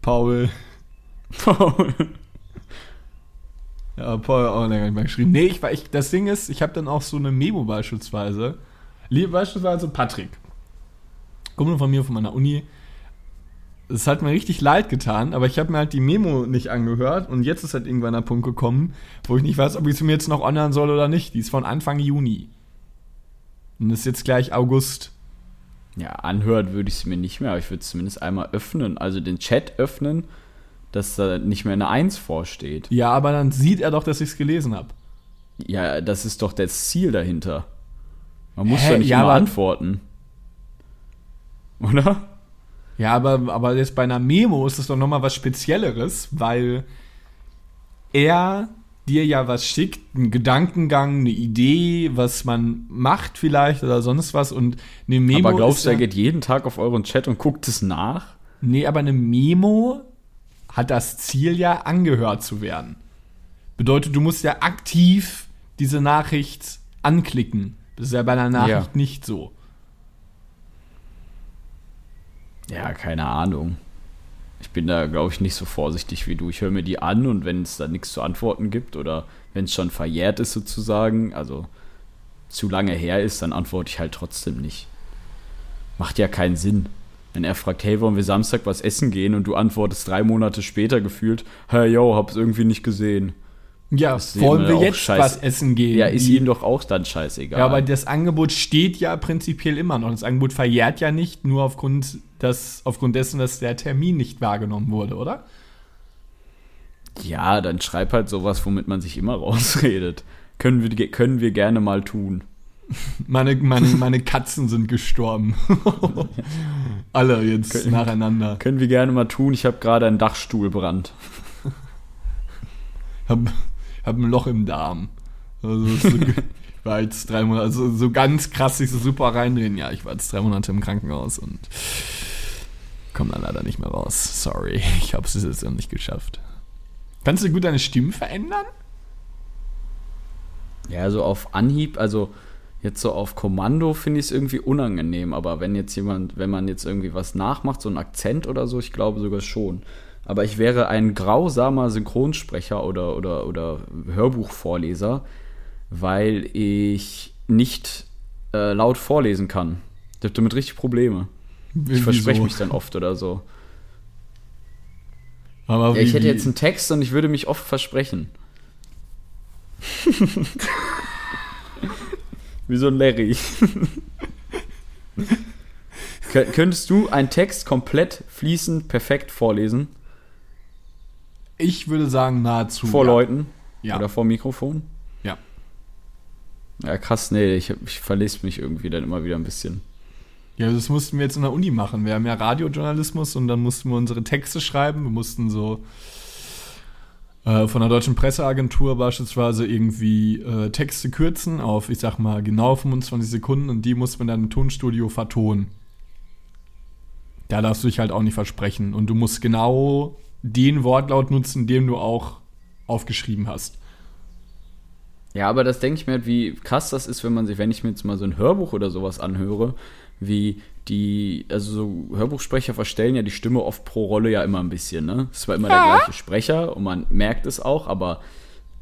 Paul. Paul. Ja, Paul hat auch länger nicht mehr geschrieben. Nee, ich, ich, das Ding ist, ich habe dann auch so eine Memo beispielsweise. Liebe beispielsweise Patrick. Kumpel von mir von meiner Uni. Es hat mir richtig leid getan, aber ich habe mir halt die Memo nicht angehört und jetzt ist halt irgendwann der Punkt gekommen, wo ich nicht weiß, ob ich sie mir jetzt noch online soll oder nicht. Die ist von Anfang Juni. Und ist jetzt gleich August. Ja, anhören würde ich sie mir nicht mehr, aber ich würde es zumindest einmal öffnen. Also den Chat öffnen, dass da nicht mehr eine Eins vorsteht. Ja, aber dann sieht er doch, dass ich es gelesen habe. Ja, das ist doch das Ziel dahinter. Man muss Hä? ja nicht Ja, immer antworten. Oder? Ja, aber, aber jetzt bei einer Memo ist es doch nochmal was Spezielleres, weil er dir ja was schickt, einen Gedankengang, eine Idee, was man macht vielleicht oder sonst was und eine Memo aber glaubst du, er geht jeden Tag auf euren Chat und guckt es nach? Nee, aber eine Memo hat das Ziel ja angehört zu werden. Bedeutet, du musst ja aktiv diese Nachricht anklicken. Das ist ja bei einer Nachricht Ja. nicht so. Ja, keine Ahnung. Ich bin da, glaube ich, nicht so vorsichtig wie du. Ich höre mir die an und wenn es da nichts zu antworten gibt oder wenn es schon verjährt ist sozusagen, also zu lange her ist, dann antworte ich halt trotzdem nicht. Macht ja keinen Sinn. Wenn er fragt, hey, wollen wir Samstag was essen gehen und du antwortest drei Monate später gefühlt, hey, yo, hab's irgendwie nicht gesehen. Ja, wollen wir jetzt scheiße. was essen gehen? Ja, ist ihm doch auch dann scheißegal. Ja, aber das Angebot steht ja prinzipiell immer noch. Das Angebot verjährt ja nicht nur aufgrund, des, aufgrund dessen, dass der Termin nicht wahrgenommen wurde, oder? ja, dann schreib halt sowas, womit man sich immer rausredet. Können wir, können wir gerne mal tun. Meine, meine, meine Katzen sind gestorben. Alle jetzt Können- nacheinander. Können wir gerne mal tun. Ich habe gerade einen Dachstuhlbrand. Hab, hab ein Loch im Darm. Also, so, ich war jetzt drei Monate, also so ganz krass sich so super reindrehen. Ja, ich war jetzt drei Monate im Krankenhaus und komme dann leider nicht mehr raus. Sorry, ich habe es jetzt noch nicht geschafft. Kannst du gut deine Stimme verändern? Ja, so auf Anhieb, also jetzt so auf Kommando finde ich es irgendwie unangenehm. Aber wenn jetzt jemand, wenn man jetzt irgendwie was nachmacht, so einen Akzent oder so, ich glaube sogar schon. Aber ich wäre ein grausamer Synchronsprecher oder, oder, oder Hörbuchvorleser, weil ich nicht äh, laut vorlesen kann. Ich habe damit richtig Probleme. Ich verspreche mich dann oft oder so. Aber Ja, ich hätte jetzt einen Text und ich würde mich oft versprechen. Wie so ein Larry. Kö- Könntest du einen Text komplett fließend perfekt vorlesen? Ich würde sagen, nahezu. Vor ja. Leuten? Ja. Oder vor Mikrofon? Ja. Ja, krass, nee, ich, ich verlese mich irgendwie dann immer wieder ein bisschen. Ja, das mussten wir jetzt in der Uni machen. Wir haben ja Radiojournalismus und dann mussten wir unsere Texte schreiben. Wir mussten so äh, von der deutschen Presseagentur beispielsweise irgendwie äh, Texte kürzen auf, ich sag mal, genau 25 Sekunden und die mussten wir dann im Tonstudio vertonen. Da darfst du dich halt auch nicht versprechen. Und du musst genau den Wortlaut nutzen, den du auch aufgeschrieben hast. Ja, aber das denke ich mir halt, wie krass das ist, wenn man sich, wenn ich mir jetzt mal so ein Hörbuch oder sowas anhöre, wie die, also so Hörbuchsprecher verstellen ja die Stimme oft pro Rolle ja immer ein bisschen, ne? Es war immer der gleiche Sprecher und man merkt es auch, aber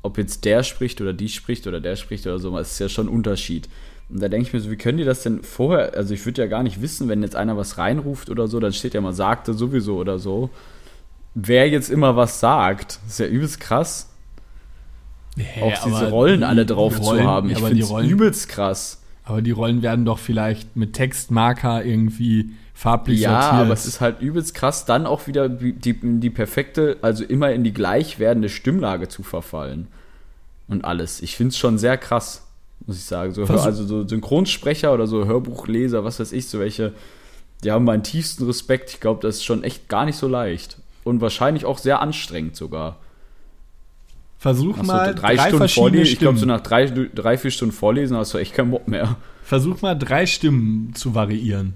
ob jetzt der spricht oder die spricht oder der spricht oder so, es ist ja schon ein Unterschied. Und da denke ich mir so, wie können die das denn vorher, also ich würde ja gar nicht wissen, wenn jetzt einer was reinruft oder so, dann steht ja mal, sagte sowieso oder so. Wer jetzt immer was sagt, ist ja übelst krass. Hä, auch diese Rollen die- alle drauf Rollen- zu haben. Ich finde Rollen, übelst krass. aber die Rollen werden doch vielleicht mit Textmarker irgendwie farblich Ja, sortiert. aber es ist halt übelst krass, dann auch wieder die, die, die perfekte, also immer in die gleich werdende Stimmlage zu verfallen. Und alles. Ich finde es schon sehr krass, muss ich sagen. So, Versuch- also so Synchronsprecher oder so Hörbuchleser, was weiß ich, so welche, die haben meinen tiefsten Respekt. Ich glaube, das ist schon echt gar nicht so leicht. Und wahrscheinlich auch sehr anstrengend sogar. Versuch so mal drei, drei, Stunden verschiedene vorlesen, ich glaube, so nach drei, drei, vier Stunden vorlesen hast du echt keinen Bock mehr. Versuch mal drei Stimmen zu variieren.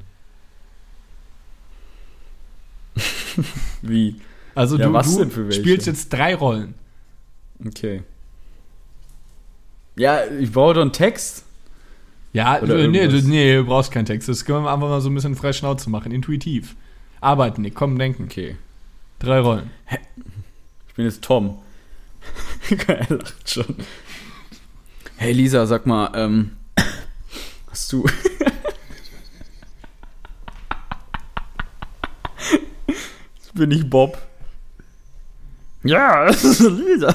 Wie? Also Ja, du, was du denn für welche? spielst jetzt drei Rollen. Okay. Ja, ich brauche doch einen Text. Ja, Oder du, nee, du, irgendwas. nee, du brauchst keinen Text. Das können wir einfach mal so ein bisschen frei Schnauze machen, intuitiv. Arbeiten, komm, denken. Okay. Drei Rollen. Ich bin jetzt Tom. er lacht schon. Hey Lisa, sag mal, ähm, hast du. Das bin ich Bob. Ja, das ist Lisa.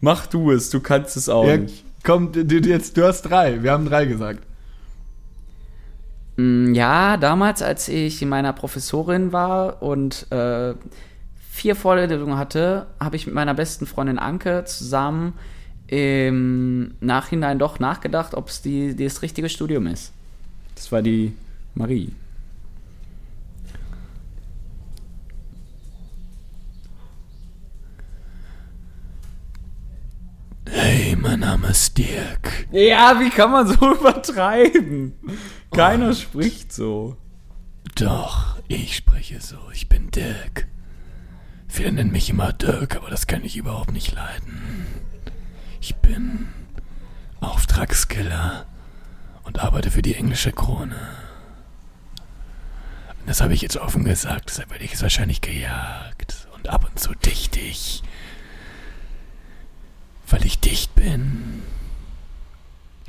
Mach du es, du kannst es auch Ja, komm, du- jetzt, du hast drei. Wir haben drei gesagt. Mm, Ja, damals, als ich in meiner Professorin war und äh, vier Vorlesungen hatte, habe ich mit meiner besten Freundin Anke zusammen im Nachhinein doch nachgedacht, ob es die, die das richtige Studium ist. Das war die Marie. Hey, mein Name ist Dirk. Ja, wie kann man so übertreiben? Keiner spricht so. Doch, ich spreche so. Ich bin Dirk. Viele nennen mich immer Dirk, aber das kann ich überhaupt nicht leiden. Ich bin Auftragskiller und arbeite für die englische Krone. Und das habe ich jetzt offen gesagt, deshalb werde ich es wahrscheinlich gejagt. Und ab und zu dicht ich. Weil ich dicht bin.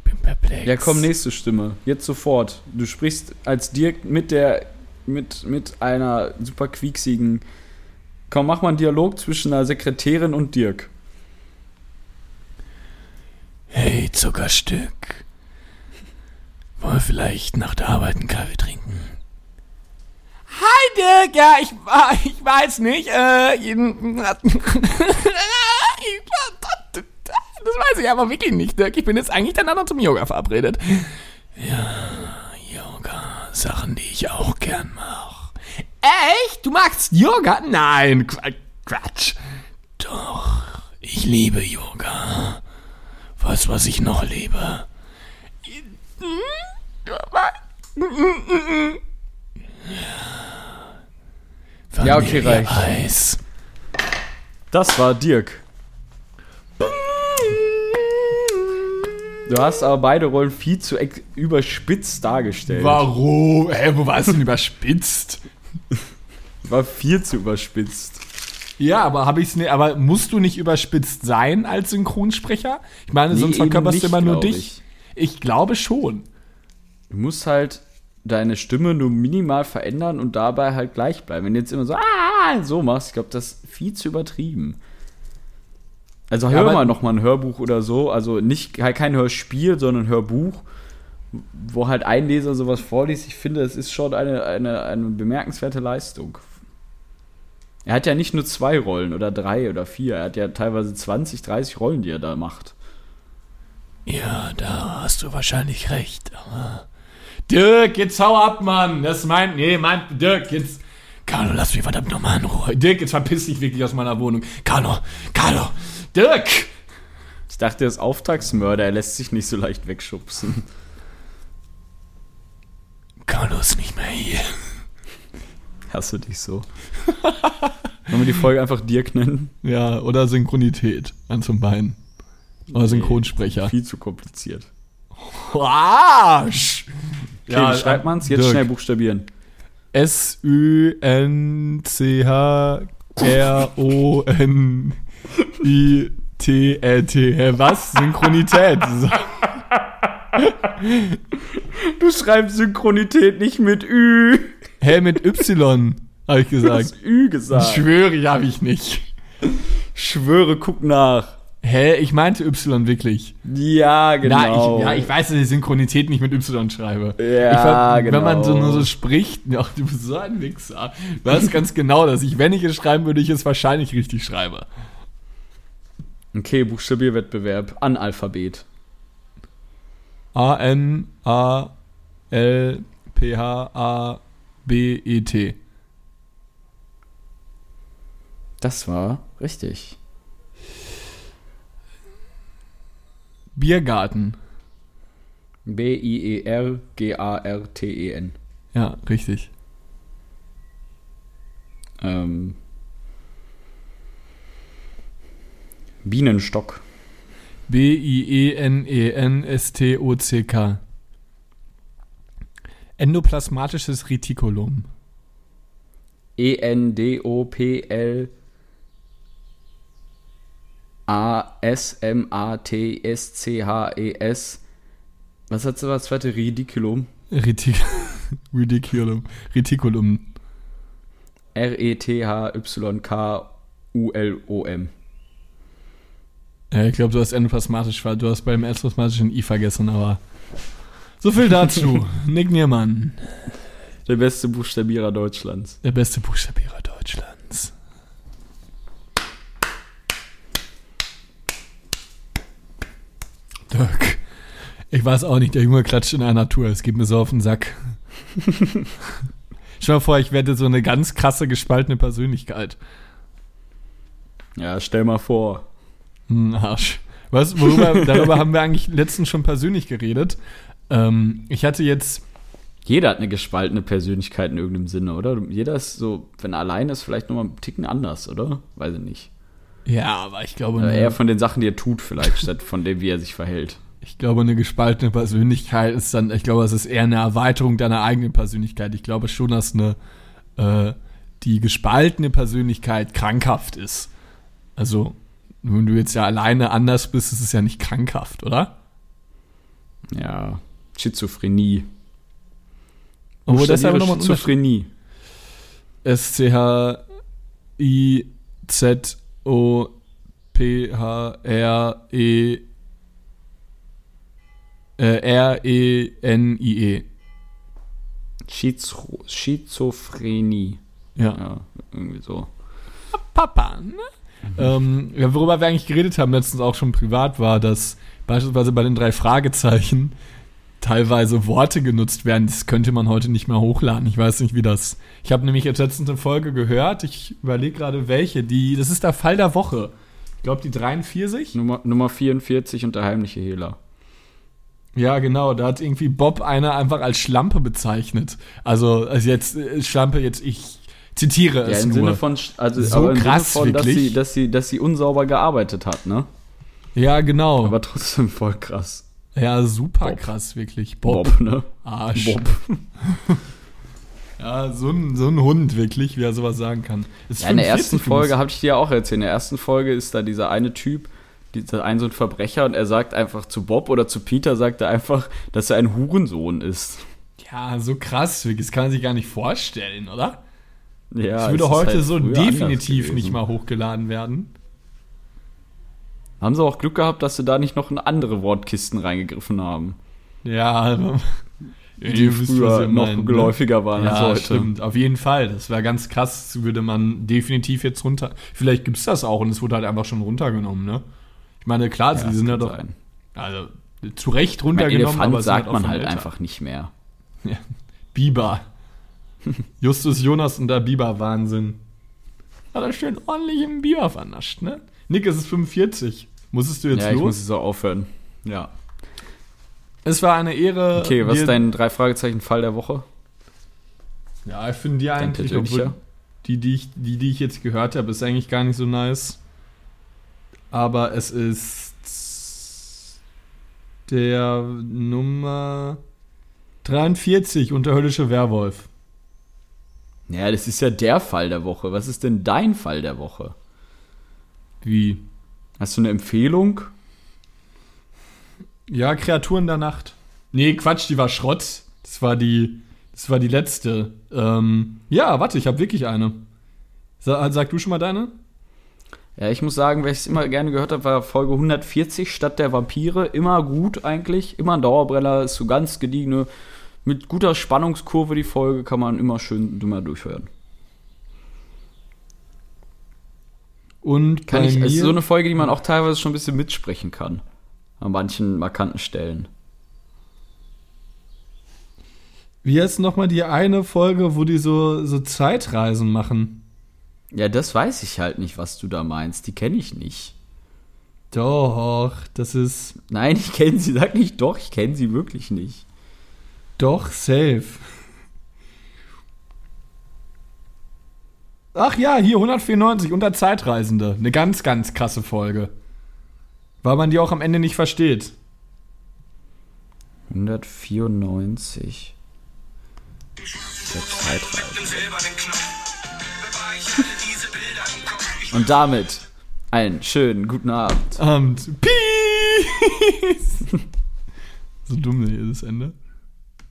Ich bin perplex. Ja, komm, nächste Stimme. Jetzt sofort. Du sprichst als Dirk mit der, mit, mit einer super quieksigen. Komm, mach mal einen Dialog zwischen einer Sekretärin und Dirk. Hey, Zuckerstück. Wollen wir vielleicht nach der Arbeit einen Kaffee trinken? Hi, Dirk. Ja, ich, ich weiß nicht. Äh, das weiß ich aber wirklich nicht, Dirk. Ich bin jetzt eigentlich danach noch zum Yoga verabredet. Ja, Yoga. Sachen, die ich auch gern mache. Echt? Du magst Yoga? Nein, Qu- Quatsch. Doch, ich liebe Yoga. Du, was ich noch liebe? Ja, okay, Vanille reicht. Eis. Das war Dirk. Du hast aber beide Rollen viel zu überspitzt dargestellt. Warum? Hä, wo war es denn überspitzt? War viel zu überspitzt. Ja, aber habe ich's nicht, aber musst du nicht überspitzt sein als Synchronsprecher? Ich meine, Nee, sonst verkörperst du immer nur dich. Ich. glaube schon. Du musst halt deine Stimme nur minimal verändern und dabei halt gleich bleiben. Wenn du jetzt immer so, ah, so machst, ich glaube, das ist viel zu übertrieben. Also hör aber- mal noch mal ein Hörbuch oder so, also nicht halt kein Hörspiel, sondern ein Hörbuch, wo halt ein Leser sowas vorliest. Ich finde, es ist schon eine, eine, eine bemerkenswerte Leistung. Er hat ja nicht nur zwei Rollen oder drei oder vier, er hat ja teilweise 20, 30 Rollen, die er da macht. Ja, da hast du wahrscheinlich recht. Aber Dirk, jetzt hau ab, Mann. Das meint, nee, meint Dirk, jetzt. Carlo, lass mich verdammt nochmal in Ruhe. Dirk, jetzt verpiss dich wirklich aus meiner Wohnung. Carlo, Carlo, Dirk! Ich dachte, er ist Auftragsmörder, er lässt sich nicht so leicht wegschubsen. Carlo ist nicht mehr hier. Hasse dich so. Wollen wir die Folge einfach Dirk nennen? Ja, oder Synchronität. Eins von beiden. Oder Synchronsprecher. Viel zu kompliziert. Arsch! Okay, wie schreibt man's? Jetzt Dirk. schnell buchstabieren. S-Ü-N-C-H-R-O-N-I-T-L-T. Hä, Was? Synchronität. Du schreibst Synchronität nicht mit Ü. Hä, mit Y. Habe ich Du gesagt. hast Ü gesagt. Schwöre, ich habe ich nicht. Schwöre, guck nach. Hä, ich meinte Y wirklich. Ja, genau. Na, ich, ja, ich weiß, dass ich Synchronität nicht mit Y schreibe. Ja, ich genau. Wenn man so nur so spricht, ach, du bist so ein Wichser. Du weißt ganz genau, dass ich, wenn ich es schreiben würde, ich es wahrscheinlich richtig schreibe. Okay, Buchstabierwettbewerb. Analphabet. A N A L P H A B E T. Das war richtig. Biergarten. E B-I-E-R-G-A-R-T-E-N. Ja, richtig. Ähm. Bienenstock. B I E N E N S T O C K. Endoplasmatisches Retikulum. E E-N-D-O-P-L A-S-M-A-T-S-C-H-E-S. Was hat sie was zweite? Ridiculum. Retic Reticulum. Reticulum. E R-E-T-H-Y-K-U-L-O-M. Ja, ich glaube, du hast endoplasmatisch, ver- du hast beim endoplasmatischen I vergessen, aber so viel dazu. Nick Niermann, Der beste Buchstabierer Deutschlands. der beste Buchstabierer Deutschlands. Dirk, ich weiß auch nicht, der Junge klatscht in einer Tour, es geht mir so auf den Sack. Stell mal vor, ich werde so eine ganz krasse gespaltene Persönlichkeit. Ja, stell mal vor. Hm, Arsch. Was, worüber, darüber haben wir eigentlich letztens schon persönlich geredet. Ähm, ich hatte jetzt, Jeder hat eine gespaltene Persönlichkeit in irgendeinem Sinne, oder? Jeder ist so, wenn er allein ist, vielleicht nochmal einen Ticken anders, oder? Weiß ich nicht. Ja, aber ich glaube, Oder eine, eher von den Sachen, die er tut, vielleicht, statt von dem, wie er sich verhält. ich glaube, eine gespaltene Persönlichkeit ist dann, ich glaube, es ist eher eine Erweiterung deiner eigenen Persönlichkeit. Ich glaube schon, dass eine, äh, die gespaltene Persönlichkeit krankhaft ist. Also, wenn du jetzt ja alleine anders bist, ist es ja nicht krankhaft, oder? Ja, Schizophrenie. Obwohl das aber nochmal ein Unterschied. Schizophrenie. S-C-H-I-Z-O-P-H-R-E äh, R-E-N-I-E. Schizo Schizophrenie. Ja. Ja, irgendwie so. Papa, ne? Ähm, ja, worüber wir eigentlich geredet haben, letztens auch schon privat, war, dass beispielsweise bei den drei Fragezeichen teilweise Worte genutzt werden. Das könnte man heute nicht mehr hochladen. Ich weiß nicht, wie das. Ich habe nämlich jetzt letztens eine Folge gehört. Ich überlege gerade, welche. Die, das ist der Fall der Woche. Ich glaube, die 43. Nummer, Nummer 44 und der heimliche Hehler. Ja, genau. Da hat irgendwie Bob einer einfach als Schlampe bezeichnet. Also, also jetzt äh, Schlampe, jetzt ich zitiere Ja, es im nur. Sinne von, also, So krass, Sinne von, dass wirklich. sie, dass, sie, dass sie unsauber gearbeitet hat, ne? ja, genau. Aber trotzdem voll krass. Ja, super Bob. krass, wirklich. Bob. Bob, ne? Arsch. Bob. Ja, so ein, so ein Hund, wirklich, wie er sowas sagen kann. Ist Ja, in der 45 ersten Folge, habe ich dir ja auch erzählt, in der ersten Folge ist da dieser eine Typ, dieser ein so ein Verbrecher und er sagt einfach zu Bob oder zu Peter, sagt er einfach, dass er ein Hurensohn ist. Ja, so krass, wirklich. Das kann man sich gar nicht vorstellen, oder? Ja, das würde heute halt so definitiv nicht mal hochgeladen werden. Haben sie auch Glück gehabt, dass sie da nicht noch in andere Wortkisten reingegriffen haben, Ja, also, die wisst, was früher ihr noch meint, ne? geläufiger waren Ja, als heute. stimmt. Auf jeden Fall. Das wäre ganz krass. Würde man definitiv jetzt runter. Vielleicht gibt es das auch und es wurde halt einfach schon runtergenommen, ne? Ich meine, klar, Ja, sie sind ja doch. sein. Also, zu Recht runtergenommen, Elefant es sagt halt man halt älter. einfach nicht mehr. Biber. Justus Jonas und der Biber-Wahnsinn. Hat er schön ordentlich im Biber vernascht, ne? Nick, es ist 45. Musstest du jetzt ja, ich muss los? es auch aufhören. Ja. Es war eine Ehre. Okay, was ist dein drei Fragezeichen Fall der Woche? Ja, ich finde die eigentlich, obwohl die, die ich, die, die ich jetzt gehört habe, ist eigentlich gar nicht so nice. Aber es ist der Nummer 43, Unterhöllische Werwolf. Ja, das ist ja der Fall der Woche. Was ist denn dein Fall der Woche? Wie? Hast du eine Empfehlung? Ja, Kreaturen der Nacht. Nee, Quatsch, die war Schrott. Das war die, Das war die letzte. Ähm, ja, warte, ich habe wirklich eine. Sa sag du schon mal deine? Ja, ich muss sagen, wer ich es immer gerne gehört habe, war Folge 140 Stadt der Vampire. Immer gut eigentlich, immer ein Dauerbrenner, ist so ganz gediegene, mit guter Spannungskurve die Folge, kann man immer schön dummer durchhören. Und Kann ich, ist so eine Folge, die man auch teilweise schon ein bisschen mitsprechen kann. An manchen markanten Stellen. wie heißt nochmal die eine Folge, wo die so, so Zeitreisen machen? Ja, das weiß ich halt nicht, was du da meinst. Die kenne ich nicht. Doch, das ist Nein, ich kenne sie. Sag nicht doch, ich kenne sie wirklich nicht. doch safe. Ach ja, hier 194 unter Zeitreisende. Eine ganz, ganz krasse Folge. Weil man die auch am Ende nicht versteht. 194. Der Zeitreise. Und damit einen schönen guten Abend. Und Peace! so dumm ist das Ende.